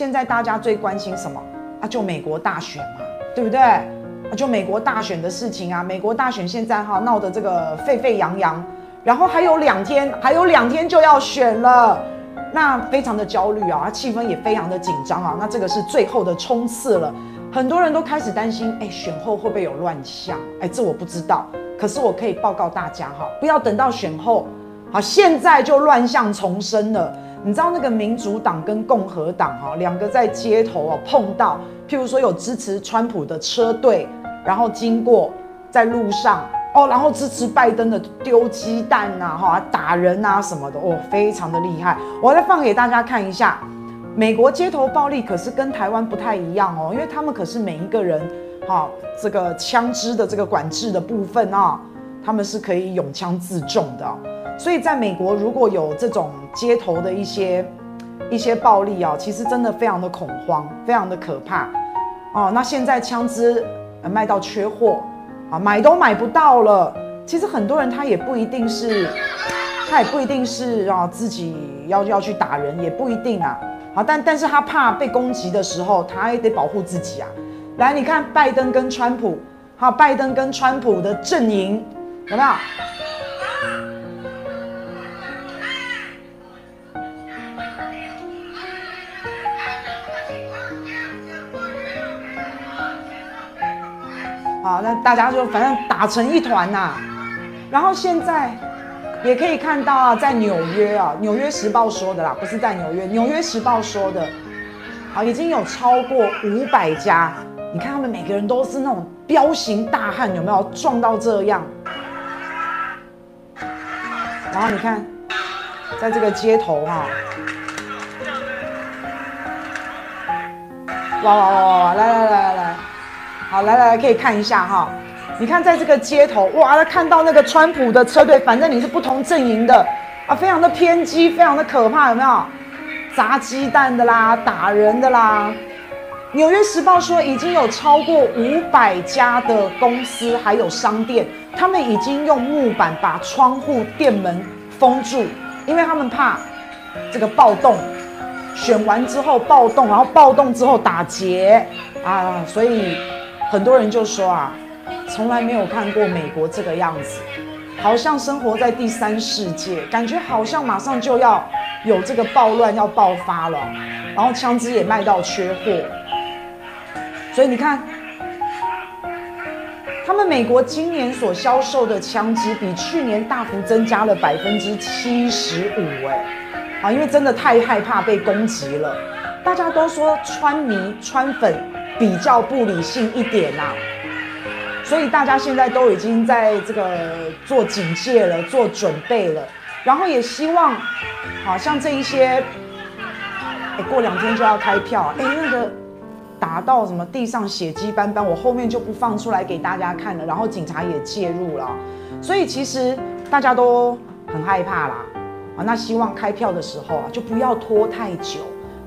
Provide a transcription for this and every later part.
现在大家最关心什么啊？就美国大选嘛，对不对？啊，就美国大选的事情啊。美国大选现在哈闹得这个沸沸扬扬，然后还有两天，还有两天就要选了，那非常的焦虑啊，气氛也非常的紧张啊。那这个是最后的冲刺了，很多人都开始担心，哎，选后会不会有乱象？哎，这我不知道，可是我可以报告大家哈，不要等到选后。好，现在就乱象丛生了。你知道那个民主党跟共和党哈，两个在街头啊碰到，譬如说有支持川普的车队，然后经过在路上哦，然后支持拜登的丢鸡蛋呐，哈，打人啊什么的哦，非常的厉害。我再放给大家看一下，美国街头暴力可是跟台湾不太一样哦，因为他们可是每一个人哈，这个枪支的这个管制的部分啊，他们是可以拥枪自重的。所以，在美国，如果有这种街头的一些一些暴力啊，其实真的非常的恐慌，非常的可怕哦。那现在枪支卖到缺货啊，买都买不到了。其实很多人他也不一定是，他也不一定是啊自己要要去打人，也不一定啊。好，但但是他怕被攻击的时候，他也得保护自己啊。来，你看拜登跟川普，好，拜登跟川普的阵营有没有？啊，那大家就反正打成一团呐。然后现在也可以看到啊，在纽约啊，《纽约时报》说的啦，不是在纽约，《纽约时报》说的，啊，已经有超过五百家。你看他们每个人都是那种彪形大汉，有没有壮到这样？然后你看，在这个街头哈，哇哇哇哇，来来来来来。好，来来来，可以看一下哈。你看，在这个街头，哇，他看到那个川普的车队，反正你是不同阵营的啊，非常的偏激，非常的可怕，有没有？砸鸡蛋的啦，打人的啦。纽约时报说，已经有超过五百家的公司还有商店，他们已经用木板把窗户、店门封住，因为他们怕这个暴动。选完之后暴动，然后暴动之后打劫啊，所以。很多人就说啊，从来没有看过美国这个样子，好像生活在第三世界，感觉好像马上就要有这个暴乱要爆发了，然后枪支也卖到缺货，所以你看，他们美国今年所销售的枪支比去年大幅增加了百分之七十五，哎，啊，因为真的太害怕被攻击了，大家都说川迷川粉。比较不理性一点呐、啊，所以大家现在都已经在这个做警戒了，做准备了，然后也希望，好像这一些，哎，过两天就要开票，哎，那个打到什么地上血迹斑斑，我后面就不放出来给大家看了，然后警察也介入了，所以其实大家都很害怕啦，啊，那希望开票的时候啊，就不要拖太久。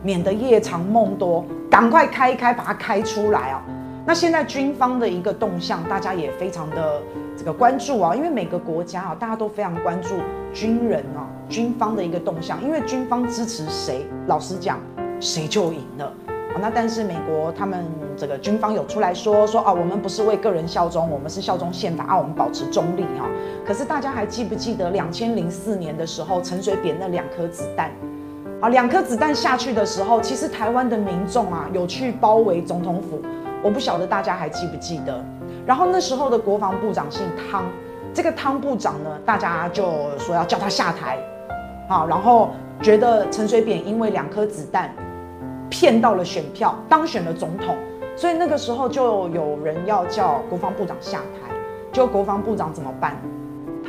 免得夜长梦多，赶快开一开，把它开出来啊！那现在军方的一个动向，大家也非常的这个关注啊，因为每个国家啊，大家都非常关注军人啊，军方的一个动向，因为军方支持谁，老实讲，谁就赢了啊。那但是美国他们这个军方有出来说说啊，我们不是为个人效忠，我们是效忠宪法啊，我们保持中立哈。可是大家还记不记得两千零四年的时候，陈水扁那两颗子弹？啊，两颗子弹下去的时候，其实台湾的民众啊有去包围总统府，我不晓得大家还记不记得。然后那时候的国防部长姓汤，这个汤部长呢，大家就说要叫他下台，好，然后觉得陈水扁因为两颗子弹骗到了选票，当选了总统，所以那个时候就有人要叫国防部长下台，就国防部长怎么办？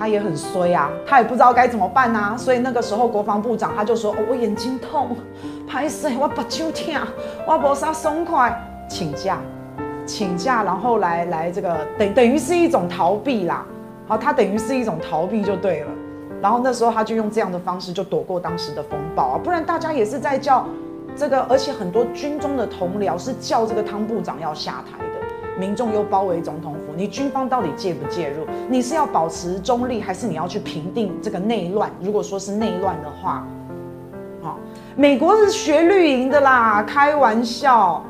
他也很衰啊，他也不知道该怎么办啊，所以那个时候国防部长他就说：“哦，我眼睛痛，拍谢，我把手痛，我没啥松快，请假，请假，然后来来这个等等于是一种逃避啦。好，他等于是一种逃避就对了。然后那时候他就用这样的方式就躲过当时的风暴啊，不然大家也是在叫这个，而且很多军中的同僚是叫这个汤部长要下台。”民众又包围总统府，你军方到底介不介入？你是要保持中立，还是你要去平定这个内乱？如果说是内乱的话，好，美国是学绿营的啦，开玩笑。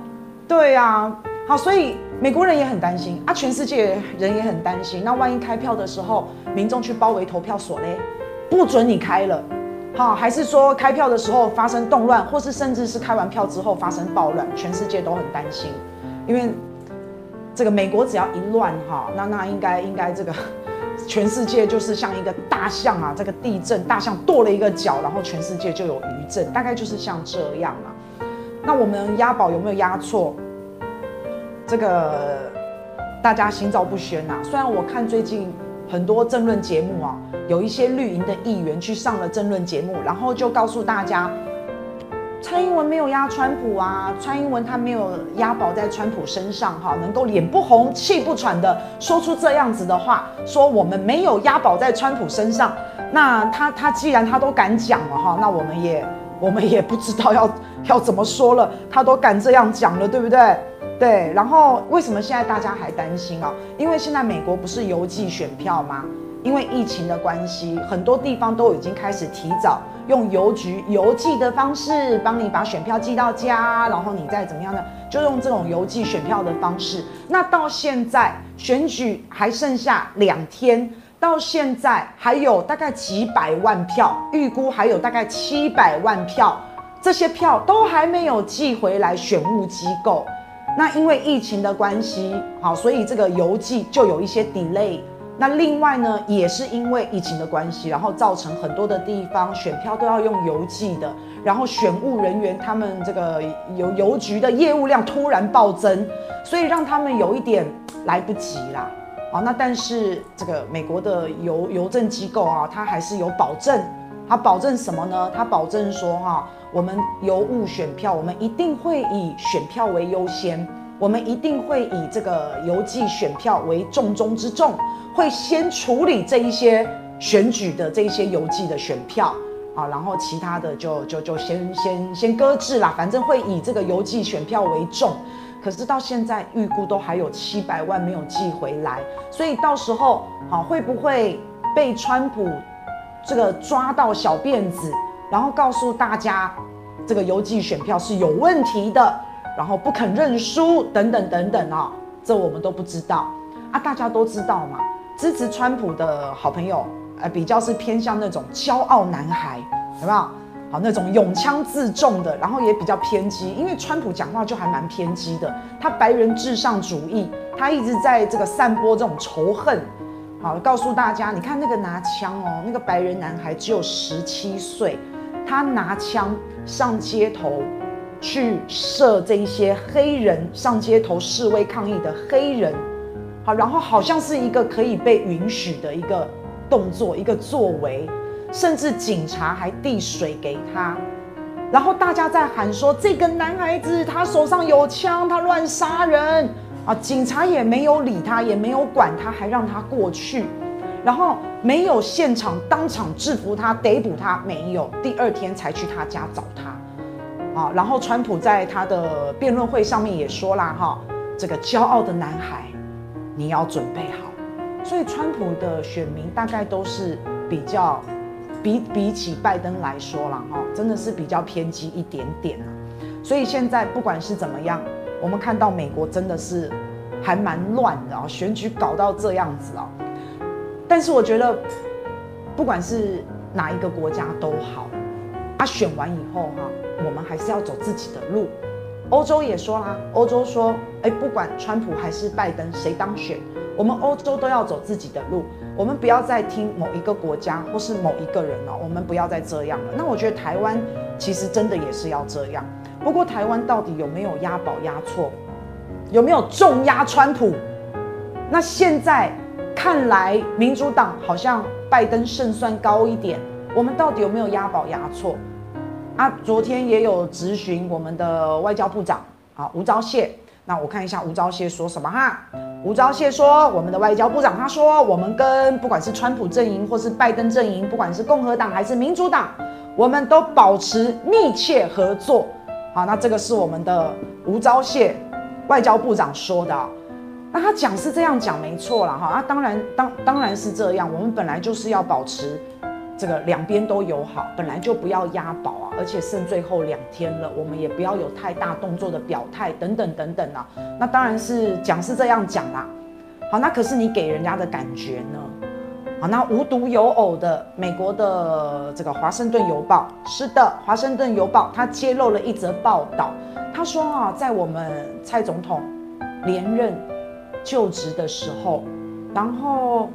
对啊，好，所以美国人也很担心啊，全世界人也很担心。那万一开票的时候，民众去包围投票所嘞，不准你开了，好，还是说开票的时候发生动乱，或是甚至是开完票之后发生暴乱，全世界都很担心，因为这个美国只要一乱哈，那那应该应该这个。全世界就是像一个大象啊，这个地震，大象跺了一个脚，然后全世界就有余震，大概就是像这样啊。那我们押宝有没有押错？这个大家心照不宣呐。虽然我看最近很多政论节目啊，有一些绿营的议员去上了政论节目，然后就告诉大家。蔡英文没有压川普啊，蔡英文他没有押宝在川普身上哈，能够脸不红气不喘的说出这样子的话，说我们没有押宝在川普身上，那他他既然他都敢讲了哈，那我们也我们也不知道要 要怎么说了，他都敢这样讲了，对不对？对，然后为什么现在大家还担心啊？因为现在美国不是邮寄选票吗？因为疫情的关系，很多地方都已经开始提早。用邮局邮寄的方式帮你把选票寄到家，然后你再怎么样呢？就用这种邮寄选票的方式。那到现在选举还剩下两天，到现在还有大概几百万票，预估还有大概七百万票，这些票都还没有寄回来选务机构。那因为疫情的关系，好，所以这个邮寄就有一些 delay。那另外呢，也是因为疫情的关系，然后造成很多的地方选票都要用邮寄的，然后选务人员他们这个邮邮局的业务量突然暴增，所以让他们有一点来不及啦。好，那但是这个美国的邮邮政机构啊，它还是有保证，它保证什么呢？它保证说哈，我们邮务选票，我们一定会以选票为优先，我们一定会以这个邮寄选票为重中之重。会先处理这一些选举的这一些邮寄的选票啊，然后其他的就就就先先先搁置啦，反正会以这个邮寄选票为重。可是到现在预估都还有七百万没有寄回来，所以到时候好会不会被川普这个抓到小辫子，然后告诉大家这个邮寄选票是有问题的，然后不肯认输等等等等啊，这我们都不知道啊，大家都知道嘛。支持川普的好朋友，呃，比较是偏向那种骄傲男孩，有没有？好，那种勇枪自重的，然后也比较偏激，因为川普讲话就还蛮偏激的，他白人至上主义，他一直在这个散播这种仇恨，好，告诉大家，你看那个拿枪哦，那个白人男孩只有十七岁，他拿枪上街头去射这一些黑人，上街头示威抗议的黑人。好，然后好像是一个可以被允许的一个动作，一个作为，甚至警察还递水给他，然后大家在喊说这个男孩子他手上有枪，他乱杀人啊！警察也没有理他，也没有管他，还让他过去，然后没有现场当场制服他、逮捕他，没有，第二天才去他家找他，啊！然后川普在他的辩论会上面也说啦，哈，这个骄傲的男孩。你要准备好，所以川普的选民大概都是比较比比起拜登来说啦，哈，真的是比较偏激一点点啊。所以现在不管是怎么样，我们看到美国真的是还蛮乱的啊，选举搞到这样子啊。但是我觉得，不管是哪一个国家都好，他选完以后哈，我们还是要走自己的路。欧洲也说啦，欧洲说，哎，不管川普还是拜登谁当选，我们欧洲都要走自己的路，我们不要再听某一个国家或是某一个人了，我们不要再这样了。那我觉得台湾其实真的也是要这样。不过台湾到底有没有押宝押错，有没有重压川普？那现在看来，民主党好像拜登胜算高一点，我们到底有没有押宝押错？啊，昨天也有咨询我们的外交部长啊，吴钊燮。那我看一下吴钊燮说什么哈。吴钊燮说，我们的外交部长他说，我们跟不管是川普阵营或是拜登阵营，不管是共和党还是民主党，我们都保持密切合作。好，那这个是我们的吴钊燮外交部长说的。那他讲是这样讲没错了哈。啊，当然当当然是这样，我们本来就是要保持。这个两边都友好，本来就不要押宝啊，而且剩最后两天了，我们也不要有太大动作的表态等等等等啊。那当然是讲是这样讲啦。好，那可是你给人家的感觉呢？好，那无独有偶的，美国的这个华盛顿邮报，是的，华盛顿邮报它揭露了一则报道，他说啊，在我们蔡总统连任就职的时候，然后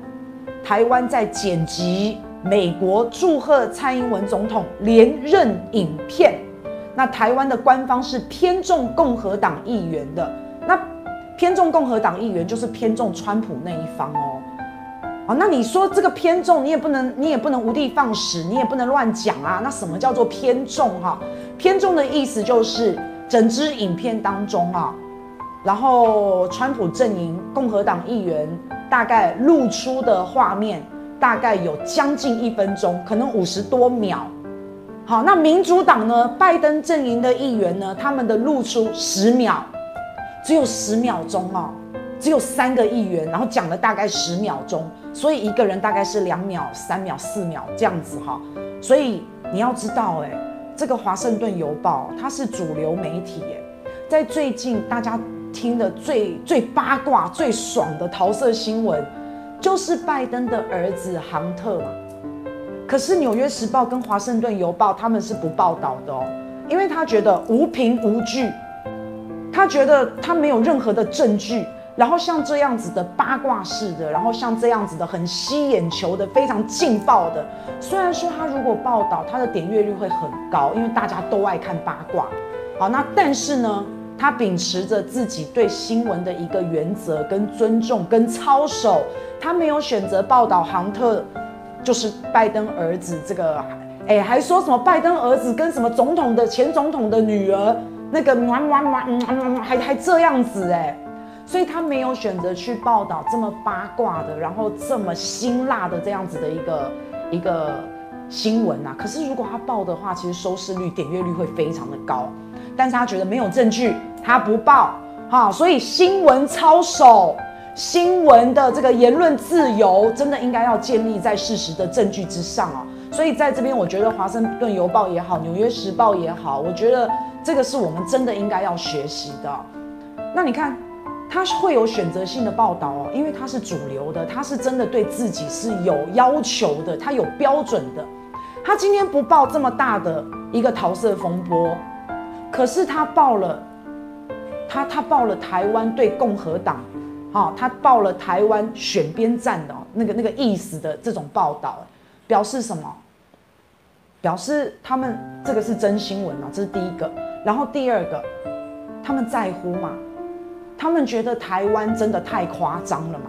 台湾在剪辑。美国祝贺蔡英文总统连任影片，那台湾的官方是偏重共和党议员的，那偏重共和党议员就是偏重川普那一方哦。好，那你说这个偏重，你也不能，你也不能无的放矢，你也不能乱讲啊。那什么叫做偏重哈？偏重的意思就是整支影片当中啊，然后川普阵营共和党议员大概露出的画面。大概有将近一分钟，可能五十多秒。好，那民主党呢？拜登阵营的议员呢？他们的露出十秒，只有十秒钟哦，只有三个议员，然后讲了大概十秒钟，所以一个人大概是两秒、三秒、四秒这样子哈。所以你要知道，哎，这个《华盛顿邮报》它是主流媒体，哎，在最近大家听的最最八卦、最爽的桃色新闻。就是拜登的儿子杭特嘛，可是《纽约时报》跟《华盛顿邮报》他们是不报道的哦，因为他觉得无凭无据，他觉得他没有任何的证据，然后像这样子的八卦式的，然后像这样子的很吸眼球的、非常劲爆的，虽然说他如果报道，他的点阅率会很高，因为大家都爱看八卦，好，那但是呢，他秉持着自己对新闻的一个原则、跟尊重、跟操守。他没有选择报道杭特，就是拜登儿子这个，哎，还说什么拜登儿子跟什么总统的前总统的女儿那个，还还这样子哎，所以他没有选择去报道这么八卦的，然后这么辛辣的这样子的一个一个新闻呐。可是如果他报的话，其实收视率、点阅率会非常的高，但是他觉得没有证据，他不报，哈，所以新闻操守。新闻的这个言论自由，真的应该要建立在事实的证据之上啊！所以在这边，我觉得《华盛顿邮报》也好，《纽约时报》也好，我觉得这个是我们真的应该要学习的。那你看，他会有选择性的报道哦，因为他是主流的，他是真的对自己是有要求的，他有标准的。他今天不报这么大的一个桃色风波，可是他报了，他他报了台湾对共和党。好，他报了台湾选边站的那个那个意思的这种报道，表示什么？表示他们这个是真新闻啊，这是第一个。然后第二个，他们在乎吗？他们觉得台湾真的太夸张了吗？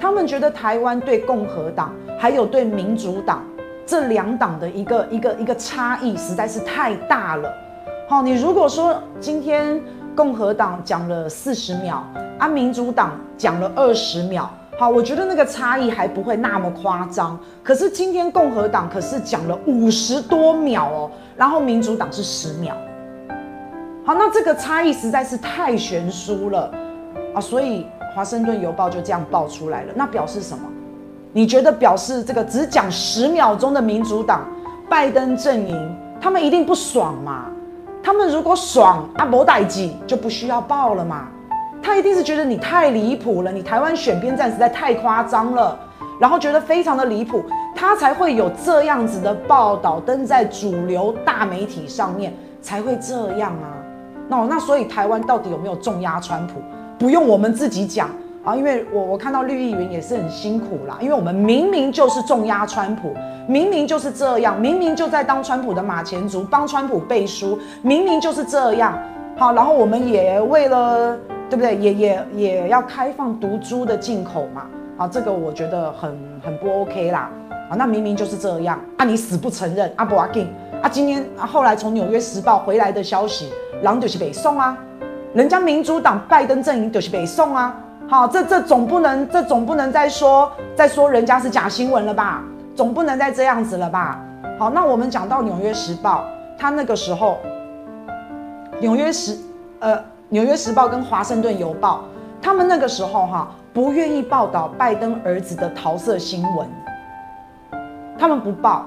他们觉得台湾对共和党还有对民主党这两党的一个一个一个差异实在是太大了。好，你如果说今天。共和党讲了四十秒，啊，民主党讲了二十秒。好，我觉得那个差异还不会那么夸张。可是今天共和党可是讲了五十多秒哦，然后民主党是十秒。好，那这个差异实在是太悬殊了啊！所以华盛顿邮报就这样爆出来了。那表示什么？你觉得表示这个只讲十秒钟的民主党拜登阵营，他们一定不爽吗？他们如果爽啊，没代志就不需要报了嘛。他一定是觉得你太离谱了，你台湾选边站实在太夸张了，然后觉得非常的离谱，他才会有这样子的报道登在主流大媒体上面，才会这样啊。那那所以台湾到底有没有重压川普？不用我们自己讲。啊，因为我我看到绿议员也是很辛苦啦，因为我们明明就是重压川普，明明就是这样，明明就在当川普的马前卒，帮川普背书，明明就是这样。好，然后我们也为了，对不对？也也也要开放毒猪的进口嘛。啊，这个我觉得很很不 OK 啦。啊，那明明就是这样，啊，你死不承认，啊不要紧，啊，今天啊后来从纽约时报回来的消息，狼就是北宋啊，人家民主党拜登阵营就是北宋啊。好，这这总不能，这总不能再说再说人家是假新闻了吧？总不能再这样子了吧？好，那我们讲到《纽约时报》，他那个时候，《纽约时》呃，《纽约时报》跟《华盛顿邮报》，他们那个时候哈不愿意报道拜登儿子的桃色新闻，他们不报，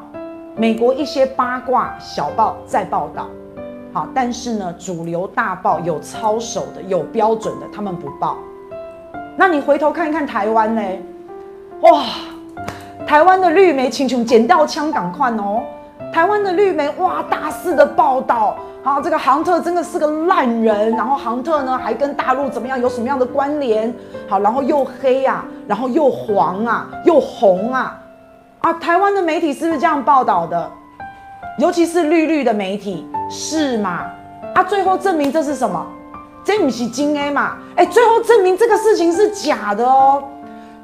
美国一些八卦小报在报道，好，但是呢，主流大报有操守的、有标准的，他们不报。那你回头看一看台湾呢？哇，台湾的绿媒请求剪掉枪赶快哦！台湾的绿媒哇，大肆的报道，好，这个杭特真的是个烂人，然后杭特呢还跟大陆怎么样，有什么样的关联？好，然后又黑啊，然后又黄啊，又红啊。啊，台湾的媒体是不是这样报道的？尤其是绿绿的媒体，是吗？啊，最后证明这是什么？这不是真的嘛？哎，最后证明这个事情是假的哦。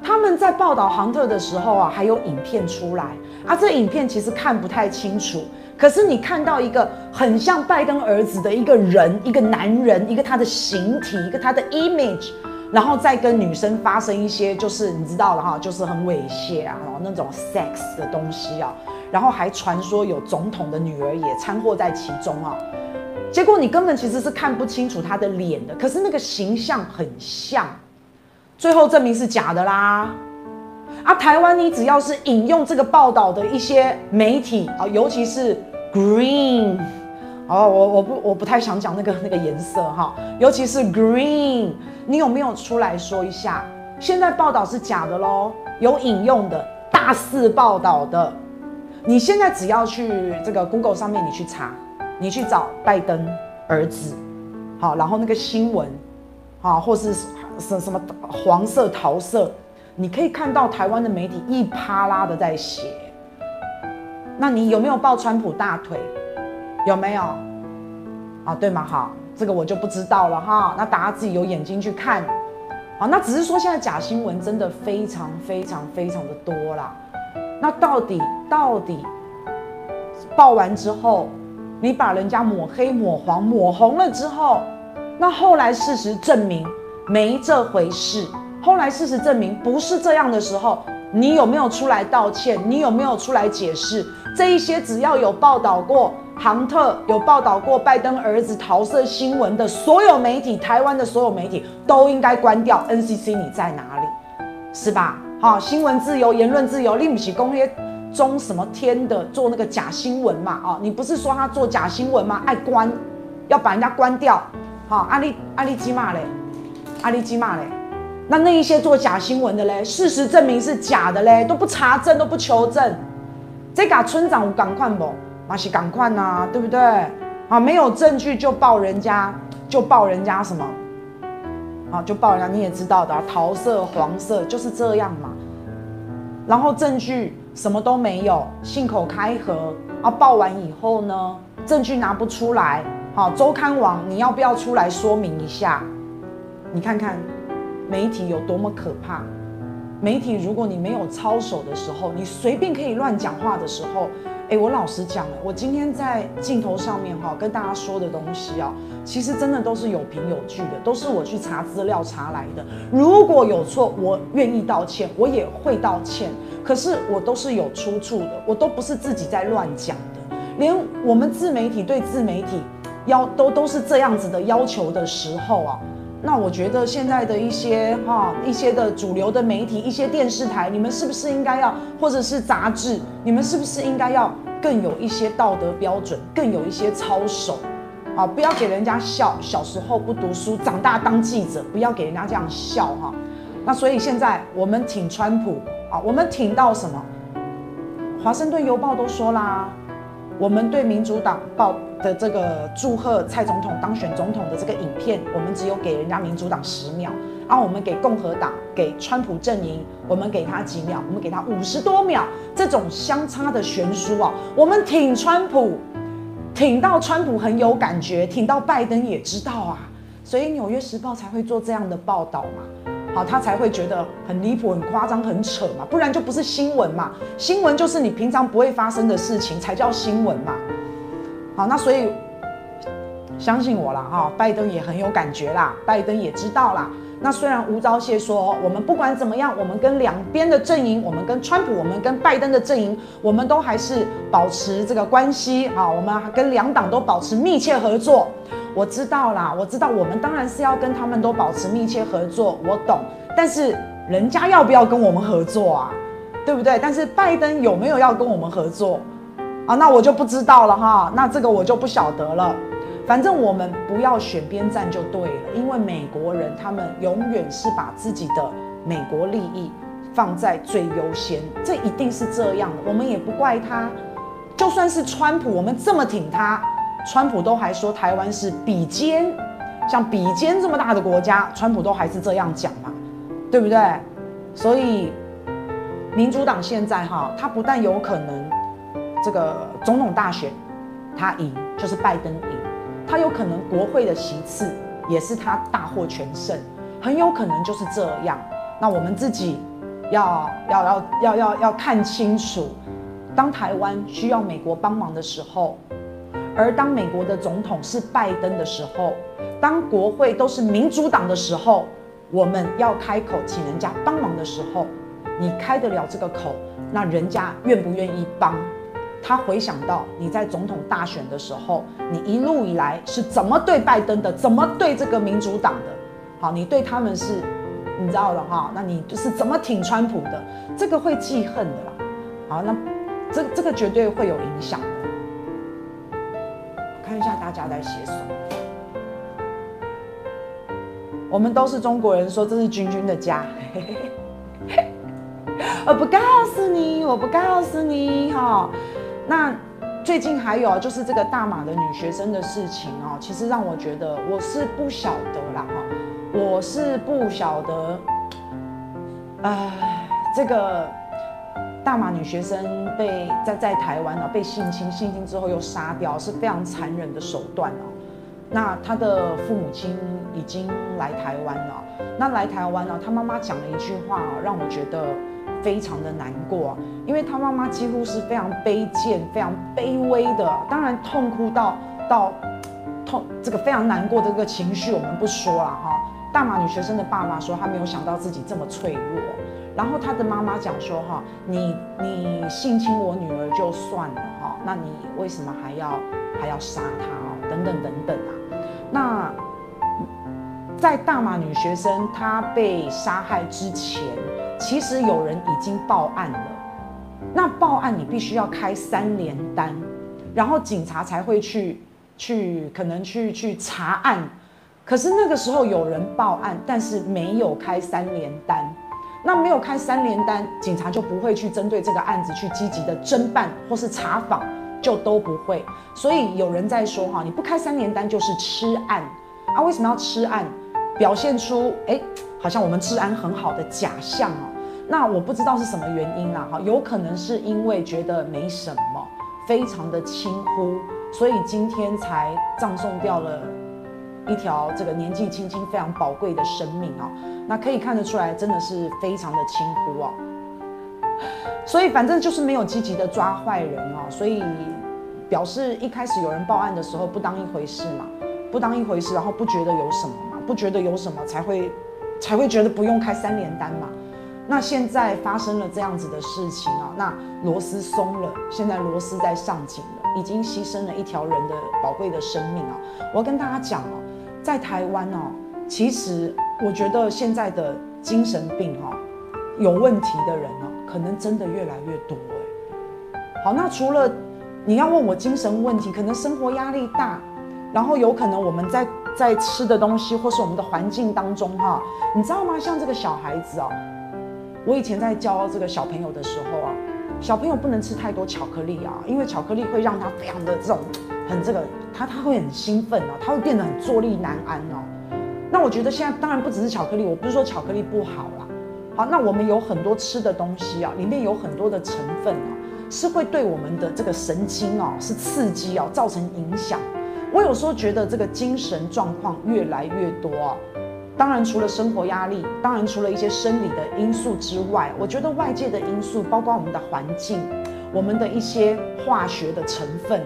他们在报道杭特的时候啊，还有影片出来啊，这影片其实看不太清楚，可是你看到一个很像拜登儿子的一个人，一个男人，一个他的形体，一个他的 image。然后再跟女生发生一些，就是你知道了哈，就是很猥亵啊，然后那种 sex 的东西啊，然后还传说有总统的女儿也掺和在其中啊，结果你根本其实是看不清楚他的脸的，可是那个形象很像，最后证明是假的啦。啊，台湾你只要是引用这个报道的一些媒体啊，尤其是 Green。哦，我我不我不太想讲那个那个颜色哈，尤其是 green，你有没有出来说一下？现在报道是假的喽，有引用的，大肆报道的。你现在只要去这个 Google 上面，你去查，你去找拜登儿子，好，然后那个新闻，啊，或是什什么黄色桃色，你可以看到台湾的媒体一啪啦的在写。那你有没有抱川普大腿？有没有？啊，对吗？好，这个我就不知道了哈。那大家自己有眼睛去看。好，那只是说现在假新闻真的非常非常非常的多啦。那到底到底报完之后，你把人家抹黑、抹黄、抹红了之后，那后来事实证明没这回事。后来事实证明不是这样的时候，你有没有出来道歉？你有没有出来解释？这一些只要有报道过。杭特有报道过拜登儿子桃色新闻的所有媒体，台湾的所有媒体都应该关掉。NCC 你在哪里？是吧？好，新闻自由、言论自由，另不起公约中什么天的做那个假新闻嘛？啊，你不是说他做假新闻吗？爱关，要把人家关掉。好，阿里阿里基骂嘞，阿里基骂嘞。那那一些做假新闻的嘞，事实证明是假的嘞，都不查证，都不求证。这个村长赶快不？马西赶快呐，对不对？啊，没有证据就报人家，就报人家什么？啊，就报人家你也知道的，桃色、黄色就是这样嘛。然后证据什么都没有，信口开河啊！报完以后呢，证据拿不出来，好，周刊网你要不要出来说明一下？你看看媒体有多么可怕。媒体如果你没有操守的时候，你随便可以乱讲话的时候。哎，我老实讲，我今天在镜头上面哈跟大家说的东西啊，其实真的都是有凭有据的，都是我去查资料查来的。如果有错，我愿意道歉，我也会道歉。可是我都是有出处的，我都不是自己在乱讲的。连我们自媒体对自媒体要都都是这样子的要求的时候啊。那我觉得现在的一些哈一些的主流的媒体，一些电视台，你们是不是应该要，或者是杂志，你们是不是应该要更有一些道德标准，更有一些操守，啊，不要给人家笑，小时候不读书，长大当记者，不要给人家这样笑哈。那所以现在我们挺川普啊，我们挺到什么？华盛顿邮报都说啦，我们对民主党报。的这个祝贺蔡总统当选总统的这个影片，我们只有给人家民主党十秒，啊，我们给共和党、给川普阵营，我们给他几秒，我们给他五十多秒，这种相差的悬殊啊，我们挺川普，挺到川普很有感觉，挺到拜登也知道啊，所以《纽约时报》才会做这样的报道嘛，好，他才会觉得很离谱、很夸张、很扯嘛，不然就不是新闻嘛，新闻就是你平常不会发生的事情才叫新闻嘛。好，那所以相信我啦，哈，拜登也很有感觉啦，拜登也知道啦。那虽然吴钊燮说，我们不管怎么样，我们跟两边的阵营，我们跟川普，我们跟拜登的阵营，我们都还是保持这个关系啊，我们跟两党都保持密切合作。我知道啦，我知道我们当然是要跟他们都保持密切合作，我懂。但是人家要不要跟我们合作啊？对不对？但是拜登有没有要跟我们合作？啊，那我就不知道了哈，那这个我就不晓得了。反正我们不要选边站就对了，因为美国人他们永远是把自己的美国利益放在最优先，这一定是这样的。我们也不怪他，就算是川普，我们这么挺他，川普都还说台湾是比肩，像比肩这么大的国家，川普都还是这样讲嘛，对不对？所以民主党现在哈，他不但有可能这个总统大选他赢，就是拜登赢。他有可能国会的席次也是他大获全胜，很有可能就是这样。那我们自己要要要要要要看清楚，当台湾需要美国帮忙的时候，而当美国的总统是拜登的时候，当国会都是民主党的时候，我们要开口请人家帮忙的时候，你开得了这个口，那人家愿不愿意帮？他回想到你在总统大选的时候，你一路以来是怎么对拜登的，怎么对这个民主党的，好，你对他们是，你知道的哈，那你就是怎么挺川普的，这个会记恨的啦。好，那这这个绝对会有影响。大家在写什么。我们都是中国人，说这是君君的家。我不告诉你，我不告诉你，哈。那最近还有就是这个大马的女学生的事情哦，其实让我觉得我是不晓得啦哈，我是不晓得，呃，这个大马女学生被在在台湾哦被性侵，性侵之后又杀掉，是非常残忍的手段哦。那他的父母亲已经来台湾了，那来台湾呢，他妈妈讲了一句话，让我觉得。非常的难过，因为他妈妈几乎是非常卑贱、非常卑微的，当然痛哭到到痛，这个非常难过的这个情绪我们不说了哈。大马女学生的爸爸说他没有想到自己这么脆弱，然后他的妈妈讲说哈，你你性侵我女儿就算了哈，那你为什么还要还要杀她哦？等等等等啊。那在大马女学生她被杀害之前。其实有人已经报案了，那报案你必须要开三联单，然后警察才会去去可能去去查案。可是那个时候有人报案，但是没有开三联单，那没有开三联单，警察就不会去针对这个案子去积极的侦办或是查访，就都不会。所以有人在说哈，你不开三联单就是吃案啊？为什么要吃案？表现出哎，好像我们治安很好的假象哦。那我不知道是什么原因啦，哈，有可能是因为觉得没什么，非常的轻忽，所以今天才葬送掉了一条这个年纪轻轻非常宝贵的生命啊。那可以看得出来，真的是非常的轻忽哦。所以反正就是没有积极的抓坏人啊，所以表示一开始有人报案的时候不当一回事嘛，不当一回事，然后不觉得有什么嘛，不觉得有什么才会才会觉得不用开三连单嘛。那现在发生了这样子的事情啊，那螺丝松了，现在螺丝在上紧了，已经牺牲了一条人的宝贵的生命啊！我要跟大家讲哦，在台湾哦，其实我觉得现在的精神病哦，有问题的人哦，可能真的越来越多哎。好，那除了你要问我精神问题，可能生活压力大，然后有可能我们在在吃的东西或是我们的环境当中哈，你知道吗？像这个小孩子哦。我以前在教这个小朋友的时候啊，小朋友不能吃太多巧克力啊，因为巧克力会让他非常的这种很这个，他他会很兴奋哦，他会变得很坐立难安哦。那我觉得现在当然不只是巧克力，我不是说巧克力不好啦。好，那我们有很多吃的东西啊，里面有很多的成分啊，是会对我们的这个神经哦，是刺激哦，造成影响。我有时候觉得这个精神状况越来越多哦。当然，除了生活压力，当然除了一些生理的因素之外，我觉得外界的因素，包括我们的环境，我们的一些化学的成分，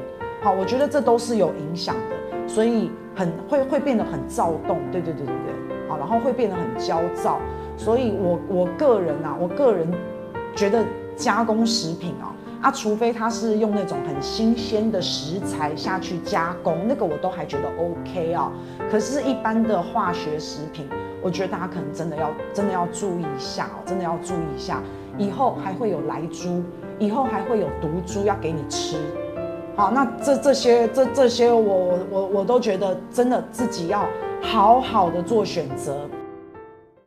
好，我觉得这都是有影响的，所以很会会变得很躁动，对对对对对，好，然后会变得很焦躁，所以我我个人啊，我个人觉得加工食品啊。啊，除非他是用那种很新鲜的食材下去加工，那个我都还觉得 OK 啊。可是，一般的化学食品，我觉得大家可能真的要真的要注意一下哦，真的要注意一下。以后还会有来猪，以后还会有毒猪要给你吃，好，那这这些这这些我我我都觉得真的自己要好好的做选择。